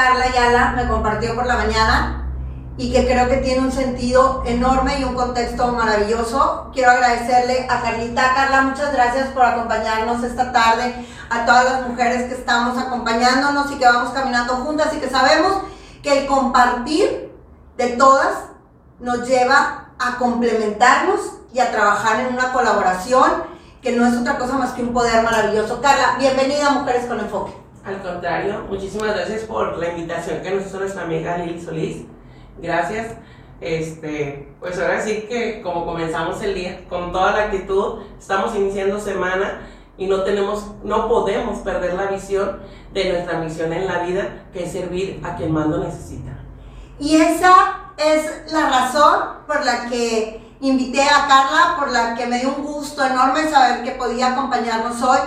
Carla Ayala me compartió por la mañana y que creo que tiene un sentido enorme y un contexto maravilloso. Quiero agradecerle a Carlita. Carla, muchas gracias por acompañarnos esta tarde, a todas las mujeres que estamos acompañándonos y que vamos caminando juntas y que sabemos que el compartir de todas nos lleva a complementarnos y a trabajar en una colaboración que no es otra cosa más que un poder maravilloso. Carla, bienvenida a Mujeres con Enfoque. Al contrario, muchísimas gracias por la invitación que nos hizo nuestra amiga Lili Solís Gracias. Este, pues ahora sí que como comenzamos el día con toda la actitud, estamos iniciando semana y no tenemos, no podemos perder la visión de nuestra misión en la vida, que es servir a quien más lo necesita. Y esa es la razón por la que invité a Carla, por la que me dio un gusto enorme saber que podía acompañarnos hoy,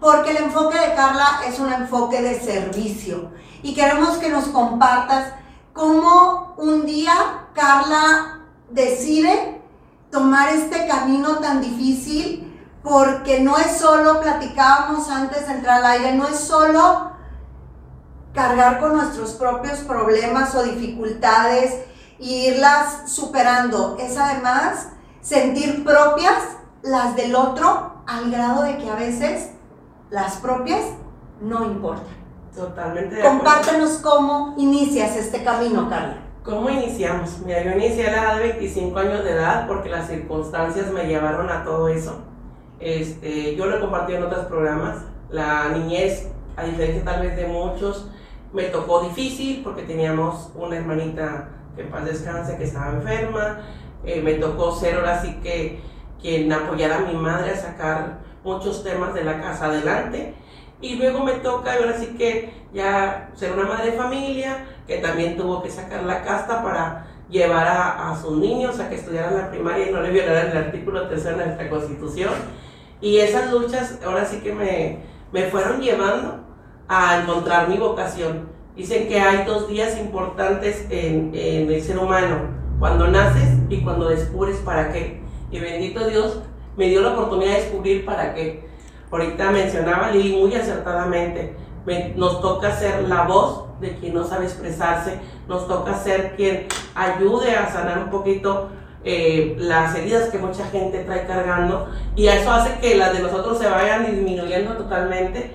porque el enfoque de Carla es un enfoque de servicio. Y queremos que nos compartas cómo un día Carla decide tomar este camino tan difícil porque no es solo, platicábamos antes de entrar al aire, no es solo cargar con nuestros propios problemas o dificultades e irlas superando, es además sentir propias las del otro al grado de que a veces las propias no importan. Totalmente Compártenos cómo inicias este camino, Carla. ¿Cómo iniciamos? Mira, yo inicié a la edad de 25 años de edad porque las circunstancias me llevaron a todo eso. Este, yo lo he compartido en otros programas. La niñez, a diferencia tal vez de muchos, me tocó difícil porque teníamos una hermanita que en paz descanse que estaba enferma. Eh, me tocó ser ahora sí que quien apoyara a mi madre a sacar muchos temas de la casa adelante y luego me toca, ahora sí que ya ser una madre de familia, que también tuvo que sacar la casta para llevar a, sus niños a que estudiaran la primaria y no le violaran el artículo tercero de nuestra constitución. Y esas luchas ahora sí que me, me fueron llevando a encontrar mi vocación. Dicen que hay dos días importantes en, en el ser humano, cuando naces y cuando descubres para qué. Y bendito Dios me dio la oportunidad de descubrir para qué Ahorita mencionaba Lili muy acertadamente, nos toca ser la voz de quien no sabe expresarse, nos toca ser quien ayude a sanar un poquito eh, las heridas que mucha gente trae cargando y eso hace que las de nosotros se vayan disminuyendo totalmente.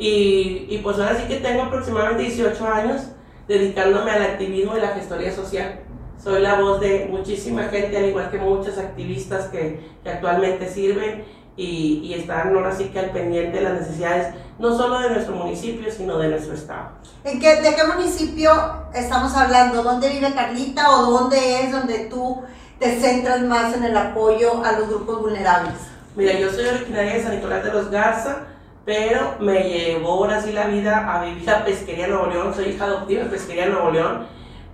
Y, y pues ahora sí que tengo aproximadamente 18 años dedicándome al activismo y la gestoría social. Soy la voz de muchísima gente, al igual que muchas activistas que, que actualmente sirven y, y están ahora sí que al pendiente de las necesidades, no solo de nuestro municipio, sino de nuestro estado. ¿En qué, ¿De qué municipio estamos hablando? ¿Dónde vive Carlita o dónde es donde tú te centras más en el apoyo a los grupos vulnerables? Mira, yo soy originaria de San Nicolás de los Garza, pero me llevó ahora sí la vida a vivir a Pesquería Nuevo León, soy hija adoptiva de Pesquería Nuevo León,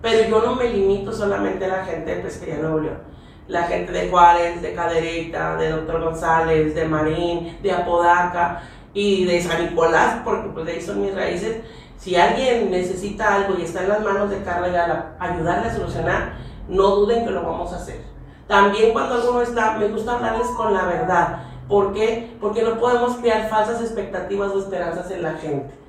pero yo no me limito solamente a la gente de Pesquería Nuevo León la gente de Juárez, de Cadereyta, de Doctor González, de Marín, de Apodaca y de San Nicolás, porque pues de ahí son mis raíces. Si alguien necesita algo y está en las manos de Carla ayudarle a solucionar, no duden que lo vamos a hacer. También cuando alguno está, me gusta hablarles con la verdad. ¿Por qué? Porque no podemos crear falsas expectativas o esperanzas en la gente.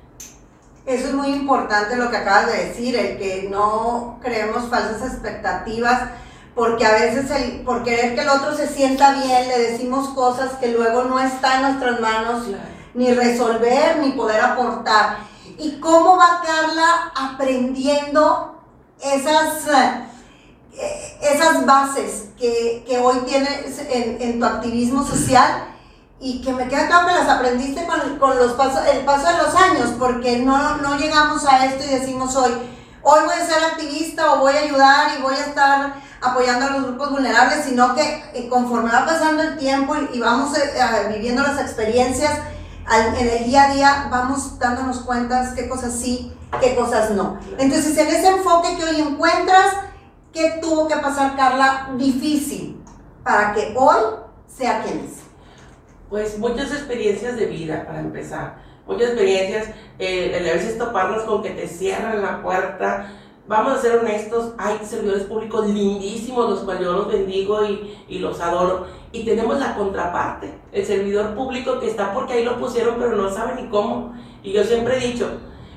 Eso es muy importante lo que acabas de decir, el que no creemos falsas expectativas porque a veces el, por querer que el otro se sienta bien le decimos cosas que luego no está en nuestras manos ni resolver ni poder aportar. ¿Y cómo va Carla aprendiendo esas, eh, esas bases que, que hoy tienes en, en, tu activismo social? Y que me queda claro que las aprendiste con, con los pasos, el paso de los años, porque no, no llegamos a esto y decimos hoy, hoy voy a ser activista o voy a ayudar y voy a estar apoyando a los grupos vulnerables, sino que eh, conforme va pasando el tiempo y, vamos eh, viviendo las experiencias en el día a día, vamos dándonos cuenta qué cosas sí, qué cosas no. Entonces, en ese enfoque que hoy encuentras, ¿qué tuvo que pasar, Carla, difícil para que hoy sea quien es? Pues muchas experiencias de vida, para empezar. Muchas experiencias, eh, a veces toparnos con que te cierran la puerta vamos a ser honestos, hay servidores públicos lindísimos, los cuales yo los bendigo y, y, los adoro. Y tenemos la contraparte, el servidor público que está porque ahí lo pusieron, pero no sabe ni cómo. Y yo siempre he dicho,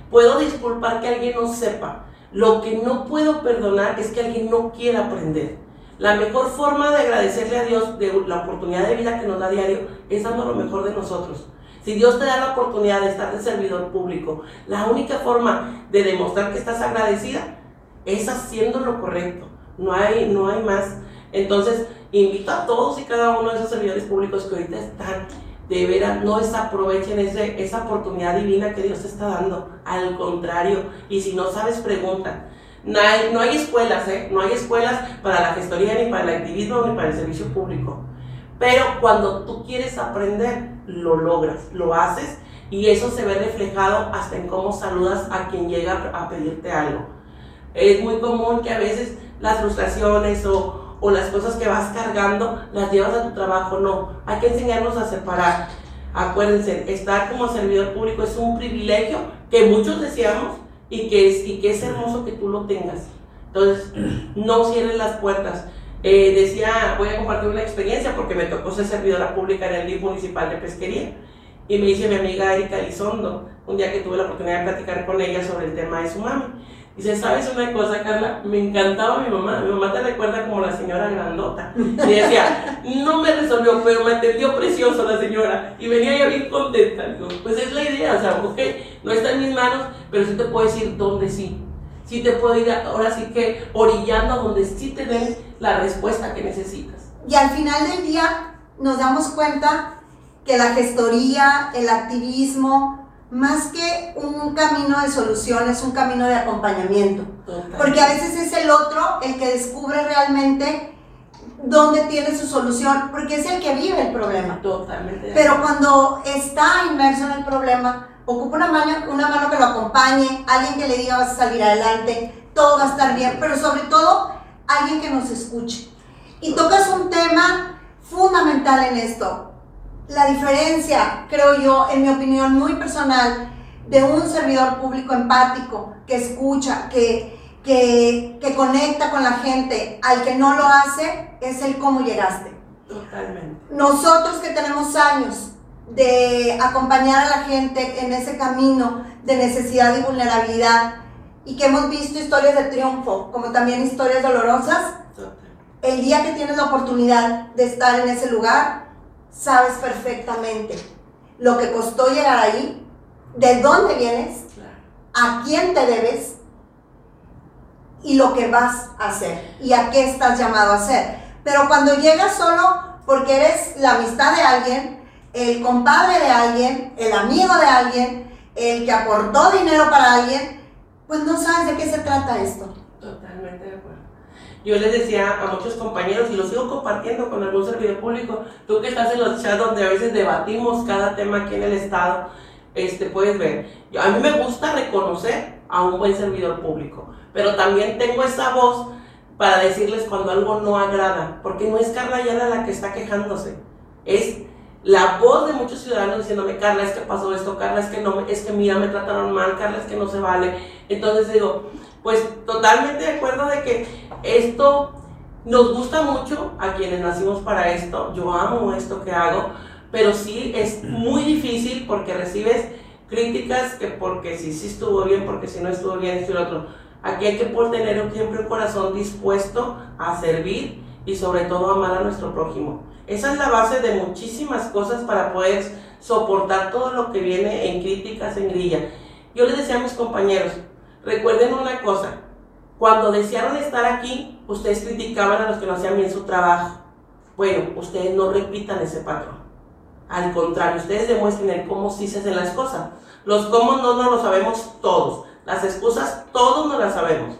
puedo disculpar que alguien no sepa. Lo que no puedo perdonar es que alguien no quiera aprender. La mejor forma de agradecerle a Dios de la oportunidad de vida que nos da diario es dando lo mejor de nosotros. Si Dios te da la oportunidad de estar de servidor público, la única forma de demostrar que estás agradecida es haciendo lo correcto. No hay, no hay más. Entonces, invito a todos y cada uno de esos servidores públicos que ahorita están, de veras, no desaprovechen ese, esa oportunidad divina que Dios te está dando. Al contrario, y si no sabes, pregunta. No hay, escuelas, ¿eh? No hay escuelas para la gestoría, ni para el activismo, ni para el servicio público. Pero cuando tú quieres aprender, lo logras, lo haces y eso se ve reflejado hasta en cómo saludas a quien llega a pedirte algo. Es muy común que a veces las frustraciones o, o las cosas que vas cargando las llevas a tu trabajo. No, hay que enseñarnos a separar. Acuérdense, estar como servidor público es un privilegio que muchos deseamos y que es, y que es hermoso que tú lo tengas. Entonces, no cierres las puertas. Eh, decía, voy a compartir una experiencia porque me tocó ser servidora pública en el DIF municipal de pesquería. Y me dice mi amiga Erika Elizondo, un día que tuve la oportunidad de platicar con ella sobre el tema de su mami. Dice, ¿sabes una cosa, Carla? Me encantaba mi mamá. Mi mamá te recuerda como la señora grandota. Y decía, no me resolvió, pero me atendió precioso la señora. Y venía ya bien contenta. pues es la idea, o sea, ok, no está en mis manos, pero sí te puedo decir dónde sí. Sí te puedo ir ahora sí que orillando a donde sí te den la respuesta que necesitas. Y al final del día nos damos cuenta que la gestoría, el activismo, más que un camino de solución, es un camino de acompañamiento. Porque a veces es el otro el que descubre realmente dónde tiene su solución, porque es el que vive el problema. Totalmente. Pero cuando está inmerso en el problema, ocupa una mano, una mano que lo acompañe, alguien que le diga vas a salir adelante, todo va a estar bien, pero sobre todo alguien que nos escuche. Y tocas un tema fundamental en esto. La diferencia, creo yo, en mi opinión muy personal, de un servidor público empático que escucha, que, que, que conecta con la gente, al que no lo hace, es el cómo llegaste. Totalmente. Nosotros que tenemos años de acompañar a la gente en ese camino de necesidad y vulnerabilidad, y que hemos visto historias de triunfo, como también historias dolorosas, el día que tienes la oportunidad de estar en ese lugar, sabes perfectamente lo que costó llegar ahí, de dónde vienes, a quién te debes y lo que vas a hacer y a qué estás llamado a hacer. Pero cuando llegas solo porque eres la amistad de alguien, el compadre de alguien, el amigo de alguien, el que aportó dinero para alguien, pues no sabes de qué se trata esto. Totalmente de acuerdo. Yo les decía a muchos compañeros, y lo sigo compartiendo con algún servidor público, tú que estás en los chats donde a veces debatimos cada tema aquí en el Estado, este, puedes ver, yo, a mí me gusta reconocer a un buen servidor público, pero también tengo esa voz para decirles cuando algo no agrada, porque no es Carla Ayala la que está quejándose, es la voz de muchos ciudadanos diciéndome, Carla, es que pasó esto, Carla, es que no, es que mira, me trataron mal, Carla, es que no se vale. Entonces digo, pues totalmente de acuerdo de que esto nos gusta mucho a quienes nacimos para esto, yo amo esto que hago, pero sí es muy difícil porque recibes críticas que porque si sí estuvo bien, porque si no estuvo bien, esto y lo otro. Aquí hay que por tener siempre un corazón dispuesto a servir y sobre todo amar a nuestro prójimo. Esa es la base de muchísimas cosas para poder soportar todo lo que viene en críticas, en grilla. Yo les decía a mis compañeros, recuerden una cosa, cuando desearon estar aquí, ustedes criticaban a los que no hacían bien su trabajo. Bueno, ustedes no repitan ese patrón. Al contrario, ustedes demuestren el cómo sí se hacen las cosas. Los cómo no, no lo sabemos todos. Las excusas todos no las sabemos.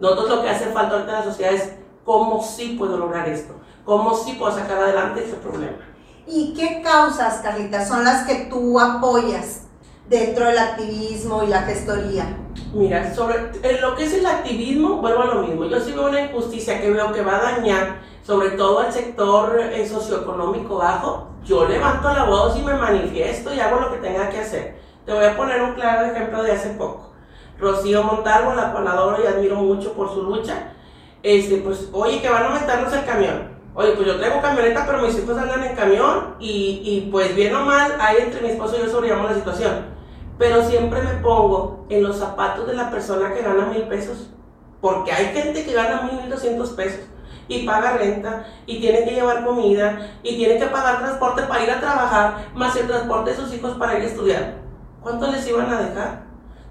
Nosotros lo que hace falta ahorita en la sociedad es cómo sí puedo lograr esto cómo sí puedo sacar adelante ese problema. ¿Y qué causas, Carlita, son las que tú apoyas dentro del activismo y la gestoría? Mira, sobre en lo que es el activismo, vuelvo a lo mismo. Yo sí veo una injusticia que veo que va a dañar, sobre todo al sector eh, socioeconómico bajo. Yo levanto la voz y me manifiesto y hago lo que tenga que hacer. Te voy a poner un claro ejemplo de hace poco. Rocío Montalvo, la adoro y admiro mucho por su lucha. Este, pues, oye, que van a aumentarnos el camión. Oye, pues yo traigo camioneta, pero mis hijos andan en camión y, y pues bien o mal, ahí entre mi esposo y yo sobrellevamos la situación. Pero siempre me pongo en los zapatos de la persona que gana mil pesos. Porque hay gente que gana mil, doscientos pesos y paga renta y tiene que llevar comida y tiene que pagar transporte para ir a trabajar, más el transporte de sus hijos para ir a estudiar. ¿Cuánto les iban a dejar?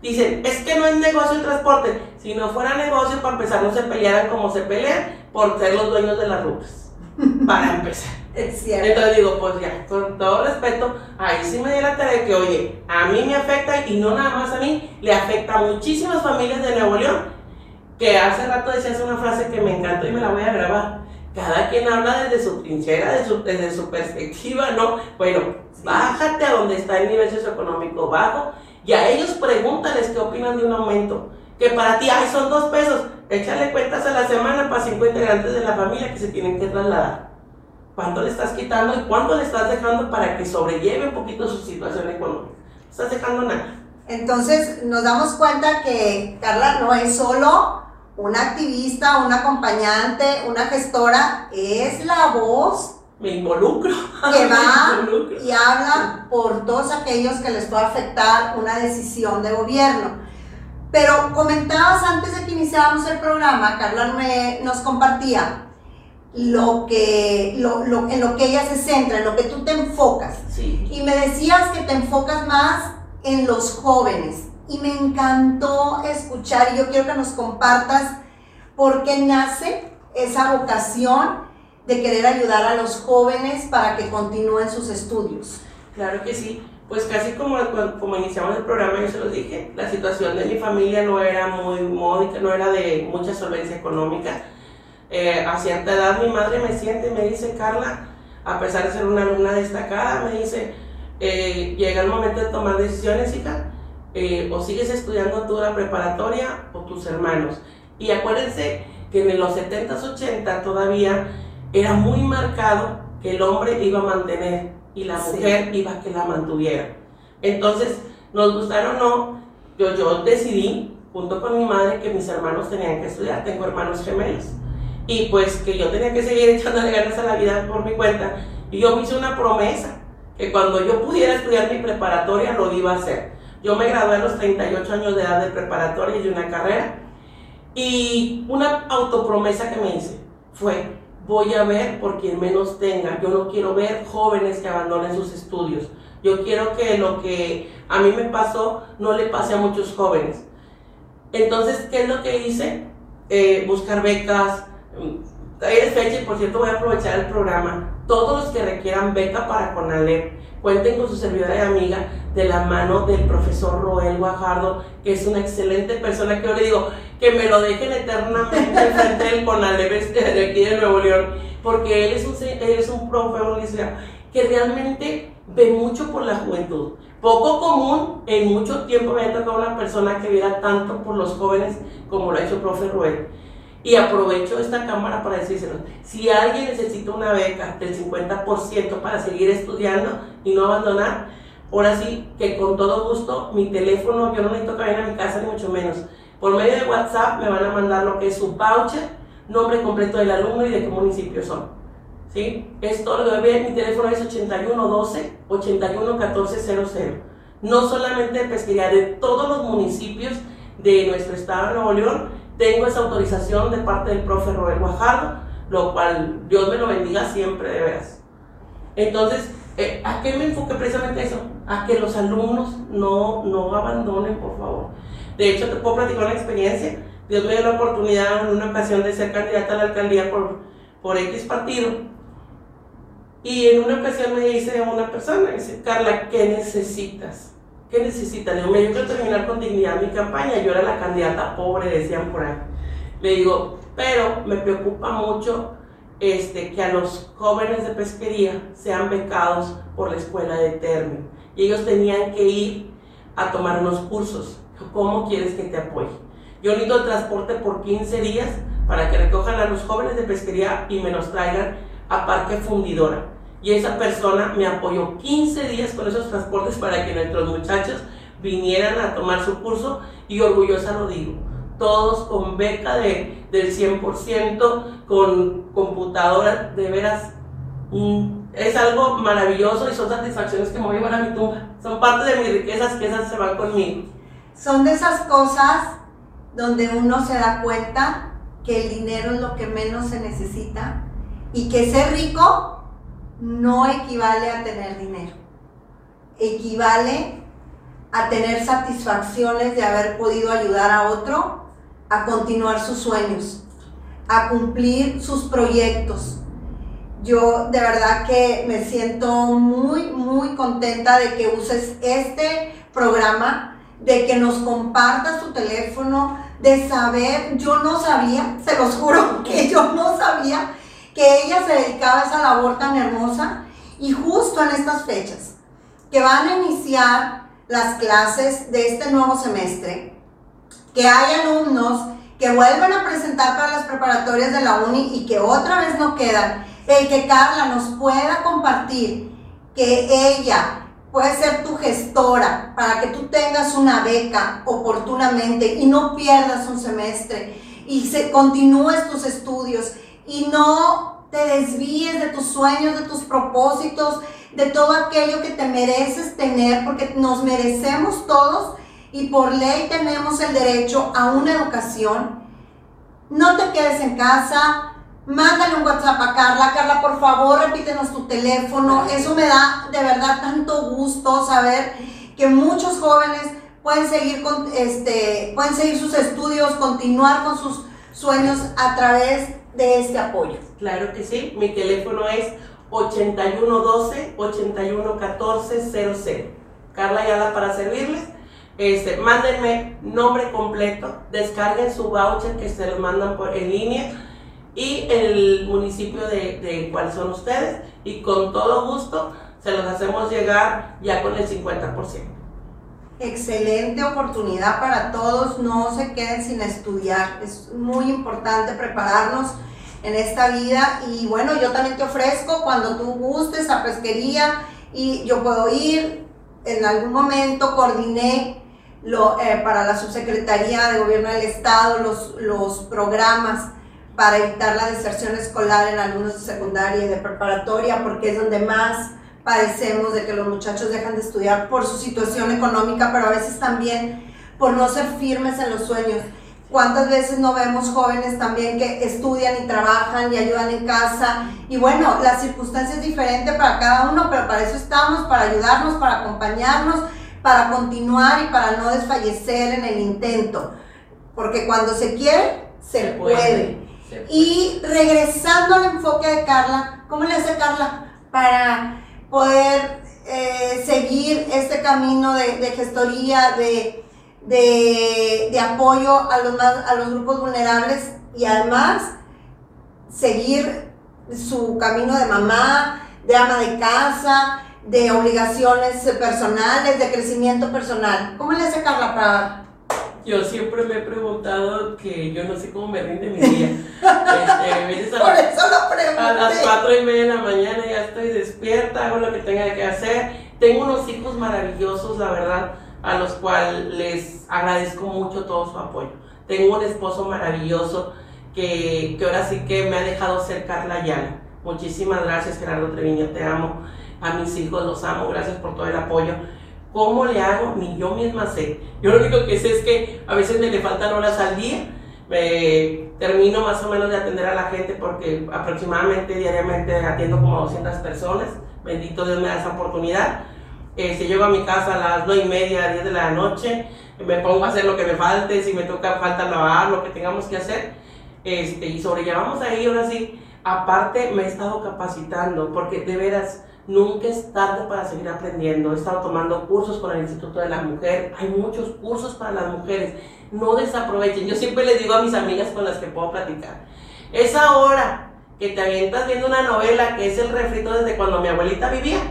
Dicen, es que no es negocio el transporte. Si no fuera negocio, para empezar, no se pelearan como se pelean por ser los dueños de las rutas. Para empezar. Es cierto. Entonces digo, pues ya, con todo respeto, ahí sí me di la tarea de que, oye, a mí me afecta y no nada más a mí, le afecta a muchísimas familias de Nuevo León, que hace rato decías una frase que me encantó y me la voy a grabar. Cada quien habla desde su trinchera, desde su, perspectiva, ¿no? Bueno, bájate a donde está el nivel socioeconómico bajo y a ellos pregúntales qué opinan de un aumento. Que para ti, ay, son dos pesos, échale cuentas a la semana para cinco integrantes de la familia que se tienen que trasladar cuánto le estás quitando y cuánto le estás dejando para que sobrelleve un poquito su situación económica. No estás dejando nada. Entonces nos damos cuenta que Carla no es solo una activista, una acompañante, una gestora, es la voz. Me involucro. Que va y habla por todos aquellos que les puede afectar una decisión de gobierno. Pero comentabas antes de que iniciáramos el programa, Carla me, nos compartía lo que, lo, lo, en lo que ella se centra, en lo que tú te enfocas. Y me decías que te enfocas más en los jóvenes. Y me encantó escuchar, y yo quiero que nos compartas por qué nace esa vocación de querer ayudar a los jóvenes para que continúen sus estudios. Claro que sí. Pues casi como, como iniciamos el programa, yo se los dije, la situación de mi familia no era muy módica, no era de mucha solvencia económica eh, a cierta edad mi madre me siente y me dice, Carla, a pesar de ser una alumna destacada, me dice, eh, llega el momento de tomar decisiones, hija, eh, o sigues estudiando tú la preparatoria o tus hermanos. Y acuérdense que en los 70s, 80 todavía era muy marcado que el hombre iba a mantener y la mujer iba a que la mantuviera. Entonces, nos gustaron o no, yo, yo decidí, junto con mi madre, que mis hermanos tenían que estudiar. Tengo hermanos gemelos y pues que yo tenía que seguir echándole ganas a la vida por mi cuenta. Y yo me hice una promesa, que cuando yo pudiera estudiar mi preparatoria lo iba a hacer. Yo me gradué a los 38 años de edad de preparatoria y de una carrera. Y una autopromesa que me hice fue, voy a ver por quien menos tenga. Yo no quiero ver jóvenes que abandonen sus estudios. Yo quiero que lo que a mí me pasó no le pase a muchos jóvenes. Entonces, ¿qué es lo que hice? Eh, buscar becas, es fecha y por cierto voy a aprovechar el programa. Todos los que requieran beca para Conalep, cuenten con su servidora y amiga de la mano del profesor Roel Guajardo, que es una excelente persona que yo le digo que me lo dejen eternamente frente del Conalep este de aquí de Nuevo León, porque él es un, él es un profe que realmente ve mucho por la juventud. Poco común, en mucho tiempo me ha tocado una persona que viera tanto por los jóvenes como lo ha hecho el profe Roel. Y aprovecho esta cámara para decírselo. Si alguien necesita una beca del 50% para seguir estudiando y no abandonar, ahora sí que con todo gusto, mi teléfono, yo no necesito que vayan a mi casa ni mucho menos. Por medio de WhatsApp me van a mandar lo que es su voucher, nombre completo del alumno y de qué municipio son. ¿Sí? Esto lo debe mi teléfono es 8112 811400. No solamente de pesquería, de todos los municipios de nuestro estado de Nuevo León tengo esa autorización de parte del profe Robert Guajardo, lo cual Dios me lo bendiga siempre, de veras. Entonces, eh, ¿a qué me enfoqué precisamente eso? A que los alumnos no, no abandonen, por favor. De hecho, te puedo platicar una experiencia. Dios me dio la oportunidad en una ocasión de ser candidata a la alcaldía por, por X partido. Y en una ocasión me dice una persona, dice, Carla, ¿qué necesitas? ¿Qué necesita? Le digo, yo quiero terminar con dignidad mi campaña. Yo era la candidata pobre, decían por ahí. Le digo, pero me preocupa mucho este, que a los jóvenes de pesquería sean becados por la escuela de Termi. Y ellos tenían que ir a tomar unos cursos. ¿Cómo quieres que te apoye? Yo necesito transporte por 15 días para que recojan a los jóvenes de pesquería y me los traigan a Parque Fundidora y esa persona me apoyó 15 días con esos transportes para que nuestros muchachos vinieran a tomar su curso y orgullosa lo digo. Todos con beca de, del 100%, con computadora, de veras. Mm, es algo maravilloso y son satisfacciones que me voy a mi tumba. Son parte de mis riquezas que esas se van conmigo. Son de esas cosas donde uno se da cuenta que el dinero es lo que menos se necesita y que ser rico no equivale a tener dinero. Equivale a tener satisfacciones de haber podido ayudar a otro a continuar sus sueños, a cumplir sus proyectos. Yo de verdad que me siento muy, muy contenta de que uses este programa, de que nos compartas tu teléfono, de saber, yo no sabía, se los juro que yo no sabía que ella se dedicaba a esa labor tan hermosa y justo en estas fechas que van a iniciar las clases de este nuevo semestre, que hay alumnos que vuelven a presentar para las preparatorias de la uni y que otra vez no quedan, el que Carla nos pueda compartir que ella puede ser tu gestora para que tú tengas una beca oportunamente y no pierdas un semestre y se, continúes tus estudios y no te desvíes de tus sueños, de tus propósitos, de todo aquello que te mereces tener, porque nos merecemos todos y por ley tenemos el derecho a una educación. No te quedes en casa, mándale un WhatsApp a Carla. Carla, por favor, repítenos tu teléfono. Eso me da de verdad tanto gusto saber que muchos jóvenes pueden seguir, con, este, pueden seguir sus estudios, continuar con sus sueños a través de este apoyo. Claro que sí, mi teléfono es 8112-811400. Carla Ayala para servirles. Este, mándenme nombre completo, descarguen su voucher que se lo mandan por, en línea y el municipio de, de son ustedes y con todo gusto se los hacemos llegar ya con el 50%. Excelente oportunidad para todos, no se queden sin estudiar, es muy importante prepararnos en esta vida y bueno, yo también te ofrezco cuando tú gustes a pesquería y yo puedo ir, en algún momento coordiné lo, eh, para la subsecretaría de gobierno del estado los, los programas para evitar la deserción escolar en alumnos de secundaria y de preparatoria, porque es donde más padecemos de que los muchachos dejan de estudiar por su situación económica, pero a veces también por no ser firmes en los sueños. ¿Cuántas veces no vemos jóvenes también que estudian y trabajan y ayudan en casa? Y bueno, la circunstancia es diferente para cada uno, pero para eso estamos, para ayudarnos, para acompañarnos, para continuar y para no desfallecer en el intento. Porque cuando se quiere, se, puede. Y regresando al enfoque de Carla, ¿cómo le hace Carla para poder eh, seguir este camino de, gestoría, de, de, apoyo a los, a los grupos vulnerables y además seguir su camino de mamá, de ama de casa, de obligaciones personales, de crecimiento personal? ¿Cómo le hace Carla para yo siempre me he preguntado que yo no sé cómo me rinde mi día. Este, a, Por eso lo A las cuatro y media de la mañana ya estoy despierta, hago lo que tenga que hacer. Tengo unos hijos maravillosos, la verdad, a los cuales les agradezco mucho todo su apoyo. Tengo un esposo maravilloso que, que ahora sí que me ha dejado ser Carla Yana. Muchísimas gracias, Gerardo Treviño, te amo. A mis hijos los amo, gracias por todo el apoyo ¿Cómo le hago? Ni yo misma sé. Yo lo único que sé es que a veces me le faltan horas al día. Me termino más o menos de atender a la gente porque aproximadamente diariamente atiendo como 200 personas. Bendito Dios me da esa oportunidad. Eh, si llego a mi casa a las 9 y media, 10 de la noche, me pongo a hacer lo que me falte, si me toca falta lavar, lo que tengamos que hacer. Este, y sobrellevamos ahí, ahora sí. Aparte, me he estado capacitando porque de veras Nunca es tarde para seguir aprendiendo. He estado tomando cursos con el Instituto de la Mujer. Hay muchos cursos para las mujeres. No desaprovechen. Yo siempre les digo a mis amigas con las que puedo platicar. Esa hora que te avientas viendo una novela que es el refrito desde cuando mi abuelita vivía,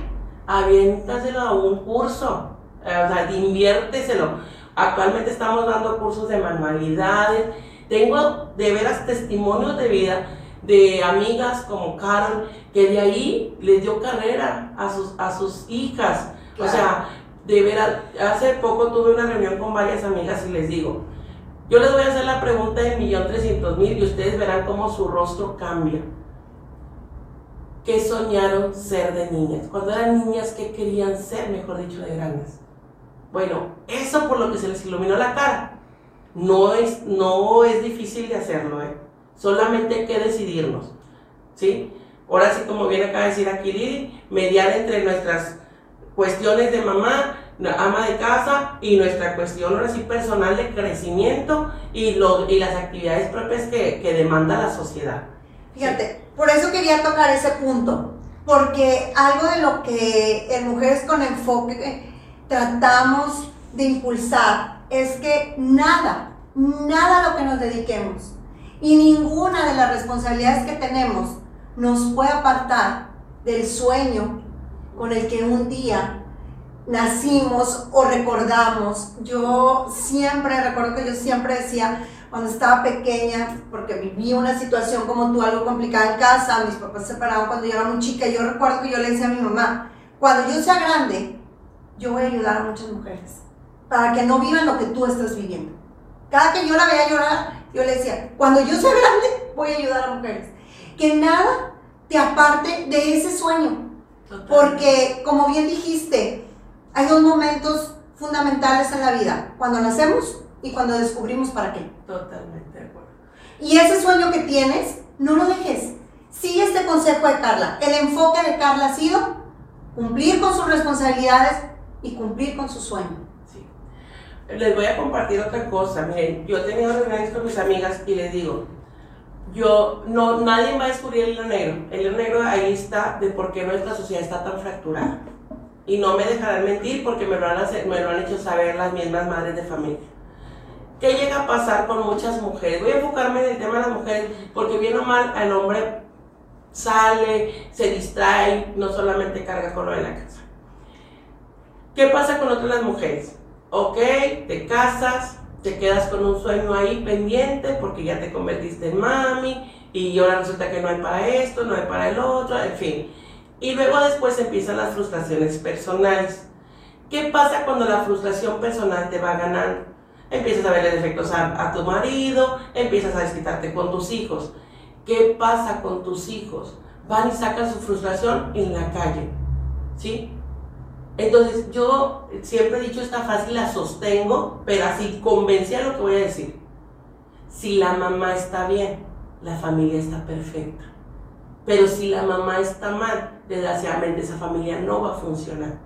aviéntaselo a un curso. Eh, o sea, inviérteselo. Actualmente estamos dando cursos de manualidades. Tengo de veras testimonios de vida de amigas como Carol, que de ahí les dio carrera a sus, a sus hijas. O sea, de veras, hace poco tuve una reunión con varias amigas y les digo, yo les voy a hacer la pregunta de millón trescientos mil y ustedes verán cómo su rostro cambia. ¿Qué soñaron ser de niñas? Cuando eran niñas, ¿qué querían ser, mejor dicho, de grandes? Bueno, eso por lo que se les iluminó la cara. No es, no es difícil de hacerlo, ¿eh? Solamente hay que decidirnos, ¿sí? Ahora sí, como viene acá a decir aquí Lili, mediar entre nuestras cuestiones de mamá, ama de casa y nuestra cuestión ahora sí personal de crecimiento y, lo, y las actividades propias que, que demanda la sociedad. Fíjate, por eso quería tocar ese punto, porque algo de lo que en Mujeres con Enfoque tratamos de impulsar es que nada, nada a lo que nos dediquemos y ninguna de las responsabilidades que tenemos nos puede apartar del sueño con el que un día nacimos o recordamos. Yo siempre, recuerdo que yo siempre decía, cuando estaba pequeña, porque viví una situación como tú, algo complicada en casa, mis papás se separaron cuando yo era muy chica, yo recuerdo que yo le decía a mi mamá, cuando yo sea grande, yo voy a ayudar a muchas mujeres, para que no vivan lo que tú estás viviendo. Cada que yo la veía llorar, yo le decía, cuando yo sea grande, voy a ayudar a mujeres. Que nada te aparte de ese sueño. Porque, como bien dijiste, hay dos momentos fundamentales en la vida, cuando nacemos y cuando descubrimos para qué. Totalmente de acuerdo. Y ese sueño que tienes, no lo dejes. Sigue este consejo de Carla. El enfoque de Carla ha sido cumplir con sus responsabilidades y cumplir con su sueño. Sí. Les voy a compartir otra cosa. Miren, yo he tenido reuniones con mis amigas y les digo, yo, no, nadie va a descubrir el hilo negro. El hilo negro ahí está de por qué nuestra sociedad está tan fracturada. Y no me dejarán mentir porque me lo han, me lo han hecho saber las mismas madres de familia. ¿Qué llega a pasar con muchas mujeres? Voy a enfocarme en el tema de las mujeres porque bien o mal el hombre sale, se distrae, no solamente carga con lo de la casa. ¿Qué pasa con otras mujeres? Ok, te casas, te quedas con un sueño ahí pendiente porque ya te convertiste en mami y ahora resulta que no hay para esto, no hay para el otro, en fin. Y luego después empiezan las frustraciones personales. ¿Qué pasa cuando la frustración personal te va ganando? Empiezas a verle defectos a, a tu marido, empiezas a desquitarte con tus hijos. ¿Qué pasa con tus hijos? Van y sacan su frustración en la calle. ¿Sí? Entonces yo siempre he dicho esta frase y la sostengo, pero así convencida lo que voy a decir. Si la mamá está bien, la familia está perfecta. Pero si la mamá está mal, desgraciadamente esa familia no va a funcionar.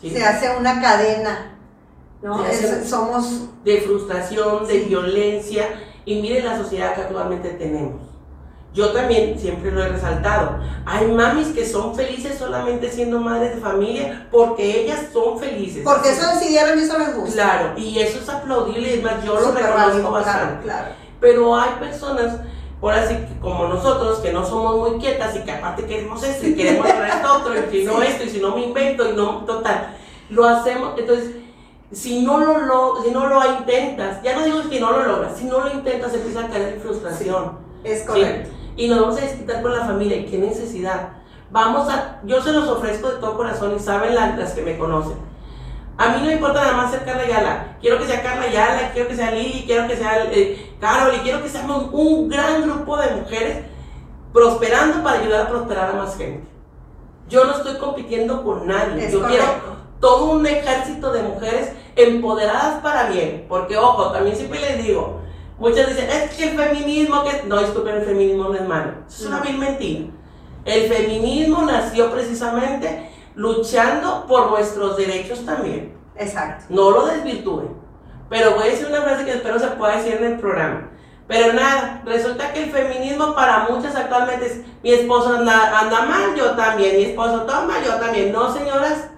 Se hace una cadena, ¿no? somos de frustración, de violencia, y miren la sociedad que actualmente tenemos. Yo también siempre lo he resaltado. Hay mamis que son felices solamente siendo madres de familia porque ellas son felices. Porque eso decidieron y eso les gusta. Claro, y eso es aplaudible, es más, yo lo reconozco bastante. Claro, Pero hay personas, por así como nosotros, que no somos muy quietas y que aparte queremos esto y queremos esto otro, y si no esto, y si no me invento, y no, total. Lo hacemos, entonces, si no lo, lo, si no lo intentas, ya no digo que no lo logras, si no lo intentas, empieza a caer en frustración. es correcto y nos vamos a desquitar con la familia. ¿Qué necesidad? Vamos a, yo se los ofrezco de todo corazón y saben las, que me conocen. A mí no me importa nada más ser Carla Yala. Quiero que sea Carla Yala, quiero que sea Lili, quiero que sea eh, Carol y quiero que seamos un gran grupo de mujeres prosperando para ayudar a prosperar a más gente. Yo no estoy compitiendo con nadie. yo quiero todo un ejército de mujeres empoderadas para bien. Porque, ojo, también siempre les digo, Muchas dicen, es que el feminismo, que no, disculpen, el feminismo no es malo. es una vil mentira. El feminismo nació precisamente luchando por nuestros derechos también. Exacto. No lo desvirtúen. Pero voy a decir una frase que espero se pueda decir en el programa. Pero nada, resulta que el feminismo para muchas actualmente es, mi esposo anda, anda mal, yo también, mi esposo toma, yo también. No, señoras,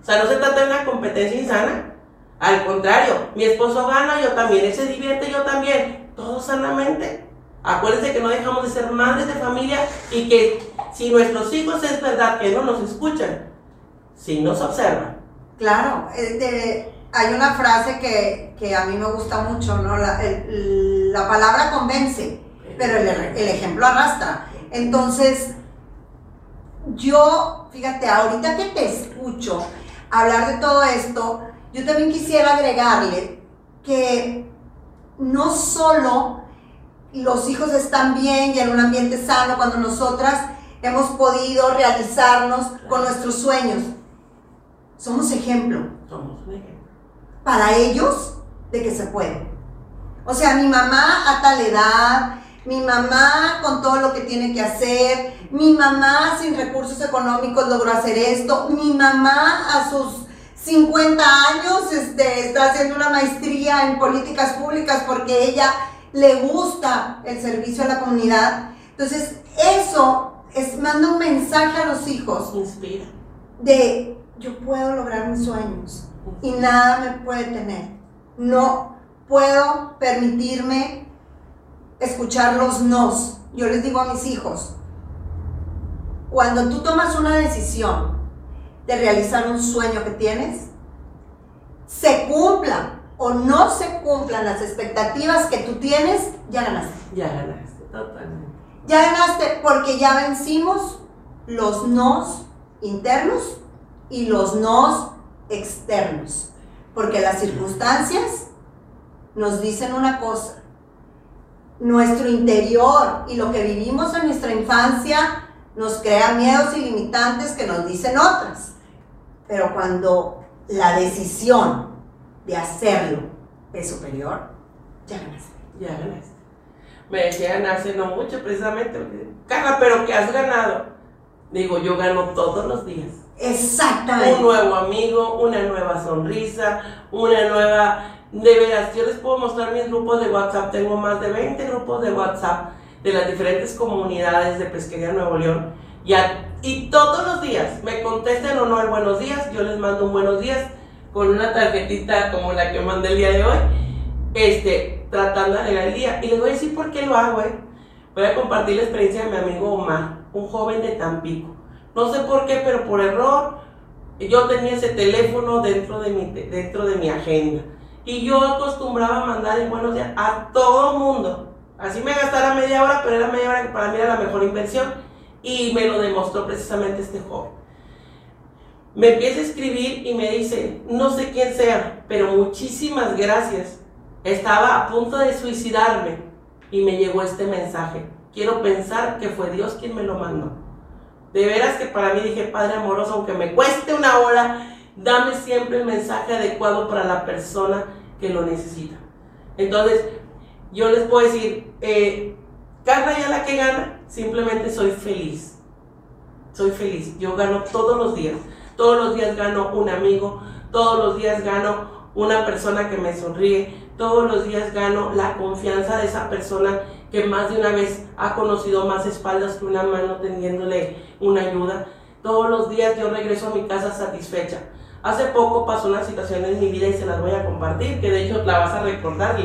o sea, no se trata de una competencia insana. Al contrario, mi esposo gana, yo también, él se divierte, yo también, todo sanamente. Acuérdense que no dejamos de ser madres de familia y que si nuestros hijos es verdad que no nos escuchan, si nos observan. Claro, eh, hay una frase que, a mí me gusta mucho, ¿no? La, la palabra convence, pero el, el ejemplo arrastra. Entonces, yo, fíjate, ahorita que te escucho, hablar de todo esto, yo también quisiera agregarle que no solo los hijos están bien y en un ambiente sano cuando nosotras hemos podido realizarnos con nuestros sueños. Somos ejemplo. Somos un ejemplo. Para ellos de que se puede. O sea, mi mamá a tal edad, mi mamá con todo lo que tiene que hacer, mi mamá sin recursos económicos logró hacer esto, mi mamá a sus 50 años este, está haciendo una maestría en políticas públicas porque ella le gusta el servicio a la comunidad. Entonces, eso es, manda un mensaje a los hijos. Inspira. De yo puedo lograr mis sueños y nada me puede tener. No puedo permitirme escuchar los nos. Yo les digo a mis hijos, cuando tú tomas una decisión de realizar un sueño que tienes, se cumplan o no se cumplan las expectativas que tú tienes, ya ganaste. Ya ganaste, totalmente. Ya ganaste porque ya vencimos los nos internos y los nos externos. Porque las circunstancias nos dicen una cosa. Nuestro interior y lo que vivimos en nuestra infancia nos crea miedos ilimitantes que nos dicen otras. Pero cuando la decisión de hacerlo es superior, ya ganaste. Ya ganaste. Me decían hace no mucho precisamente, Carla, pero ¿qué has ganado? Digo, yo gano todos los días. Exactamente. Un nuevo amigo, una nueva sonrisa, una nueva... De veras, yo les puedo mostrar mis grupos de WhatsApp. Tengo más de 20 grupos de WhatsApp de las diferentes comunidades de Pesquería Nuevo León. Y, y todos los días me contestan o no el buenos días. Yo les mando un buenos días con una tarjetita como la que mandé el día de hoy. Este, tratando de arreglar el día. Y les voy a decir por qué lo hago, ¿eh? Voy a compartir la experiencia de mi amigo Omar, un joven de Tampico. No sé por qué, pero por error yo tenía ese teléfono dentro de mi, dentro de mi agenda. Y yo acostumbraba a mandar el buenos días a todo mundo. Así me gastara media hora, pero era media hora que para mí era la mejor inversión. Y me lo demostró precisamente este joven. Me empieza a escribir y me dice, no sé quién sea, pero muchísimas gracias. Estaba a punto de suicidarme y me llegó este mensaje. Quiero pensar que fue Dios quien me lo mandó. De veras que para mí dije, Padre amoroso, aunque me cueste una hora, dame siempre el mensaje adecuado para la persona que lo necesita. Entonces, yo les puedo decir, eh, Carla ya la que gana, simplemente soy feliz. Soy feliz. Yo gano todos los días. Todos los días gano un amigo. Todos los días gano una persona que me sonríe. Todos los días gano la confianza de esa persona que más de una vez ha conocido más espaldas que una mano tendiéndole una ayuda. Todos los días yo regreso a mi casa satisfecha. Hace poco pasó una situación en mi vida y se las voy a compartir, que de hecho la vas a recordar,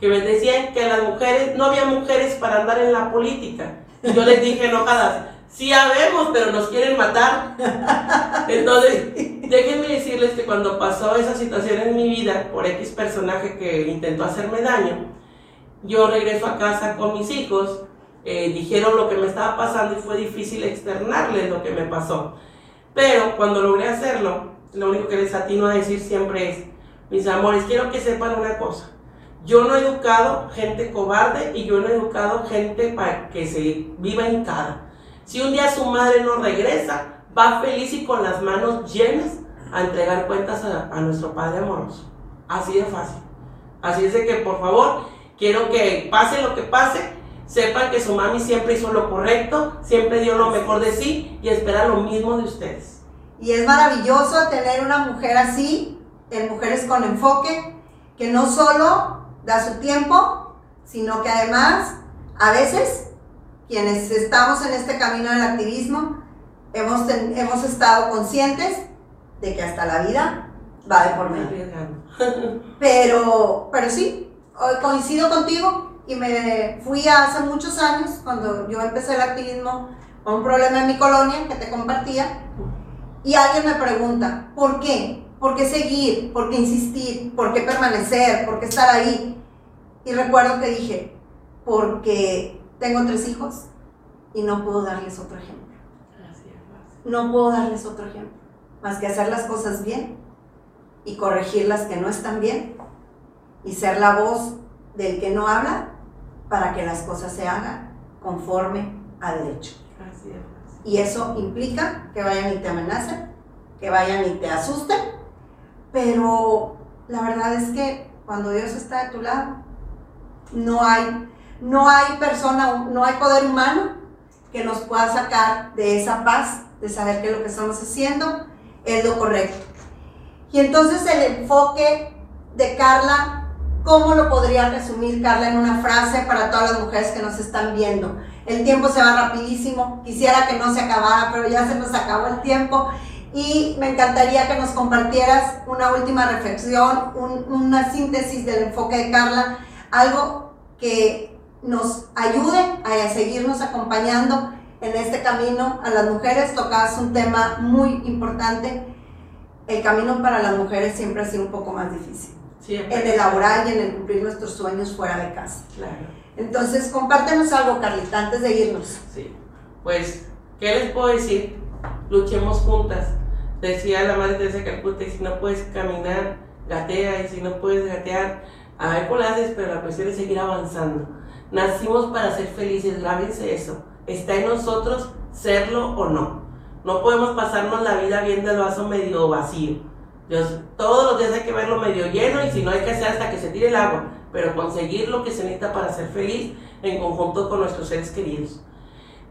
que me decían que las mujeres, no había mujeres para andar en la política. Y yo les dije enojadas, sí habemos, pero nos quieren matar. Entonces, déjenme decirles que cuando pasó esa situación en mi vida, por X personaje que intentó hacerme daño, yo regreso a casa con mis hijos, eh, dijeron lo que me estaba pasando y fue difícil externarles lo que me pasó. Pero cuando logré hacerlo, lo único que les atino a decir siempre es, mis amores, quiero que sepan una cosa. Yo no he educado gente cobarde y yo no he educado gente para que se viva en. Si un día su madre no regresa, va feliz y con las manos llenas a entregar cuentas a, a nuestro Padre amoroso. Así de fácil. Así es de que por favor, quiero que pase lo que pase, sepan que su mami siempre hizo lo correcto, siempre dio lo mejor de sí y espera lo mismo de ustedes. Y es maravilloso tener una mujer así, en Mujeres con Enfoque, que no solo da su tiempo, sino que además, a veces, quienes estamos en este camino del activismo, hemos, hemos estado conscientes de que hasta la vida va de por medio. Pero, pero sí, coincido contigo y me fui hace muchos años, cuando yo empecé el activismo, con un problema en mi colonia que te compartía, y alguien me pregunta, ¿por qué? ¿Por qué seguir? ¿Por qué insistir? ¿Por qué permanecer? ¿Por qué estar ahí? Y recuerdo que dije, porque tengo tres hijos y no puedo darles otro ejemplo. No puedo darles otro ejemplo. más que hacer las cosas bien y corregir las que no están bien y ser la voz del que no habla para que las cosas se hagan conforme a derecho. Y eso implica que vayan y te amenacen, que vayan y te asusten, pero la verdad es que cuando Dios está de tu lado, no hay, no hay persona, no hay poder humano que nos pueda sacar de esa paz, de saber que lo que estamos haciendo es lo correcto. Y entonces el enfoque de Carla, ¿cómo lo podría resumir Carla en una frase para todas las mujeres que nos están viendo? El tiempo se va rapidísimo, quisiera que no se acabara, pero ya se nos acabó el tiempo. Y me encantaría que nos compartieras una última reflexión, una síntesis del enfoque de Carla, algo que nos ayude a seguirnos acompañando en este camino a las mujeres. Tocabas un tema muy importante. El camino para las mujeres siempre ha sido un poco más difícil. en el laboral y en el cumplir nuestros sueños fuera de casa. Entonces, compártenos algo, Carlita, antes de irnos. Sí. Pues, ¿qué les puedo decir? Luchemos juntas. Decía la madre Teresa de Calcuta, y si no puedes caminar, gatea, y si no puedes gatear, a ver cómo haces, pero la cuestión es seguir avanzando. Nacimos para ser felices, grábense eso. Está en nosotros serlo o no. No podemos pasarnos la vida viendo el vaso medio vacío. Todos los días hay que verlo medio lleno y si no hay que hacer hasta que se tire el agua, pero conseguir lo que se necesita para ser feliz en conjunto con nuestros seres queridos.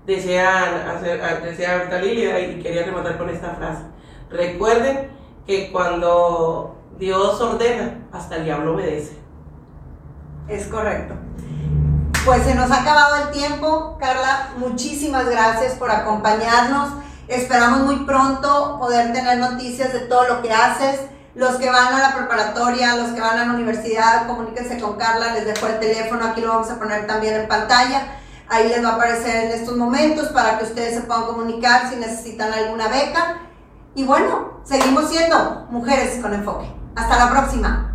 Desean hacer, ah, ahorita Lilia y quería rematar con esta frase. Recuerden que cuando Dios ordena, hasta el diablo obedece. Es correcto. Pues se nos ha acabado el tiempo. Carla, muchísimas gracias por acompañarnos. Esperamos muy pronto poder tener noticias de todo lo que haces. Los que van a la preparatoria, los que van a la universidad, comuníquense con Carla, les dejo el teléfono, aquí lo vamos a poner también en pantalla. Ahí les va a aparecer en estos momentos para que ustedes se puedan comunicar si necesitan alguna beca. Y bueno, seguimos siendo mujeres con enfoque. Hasta la próxima.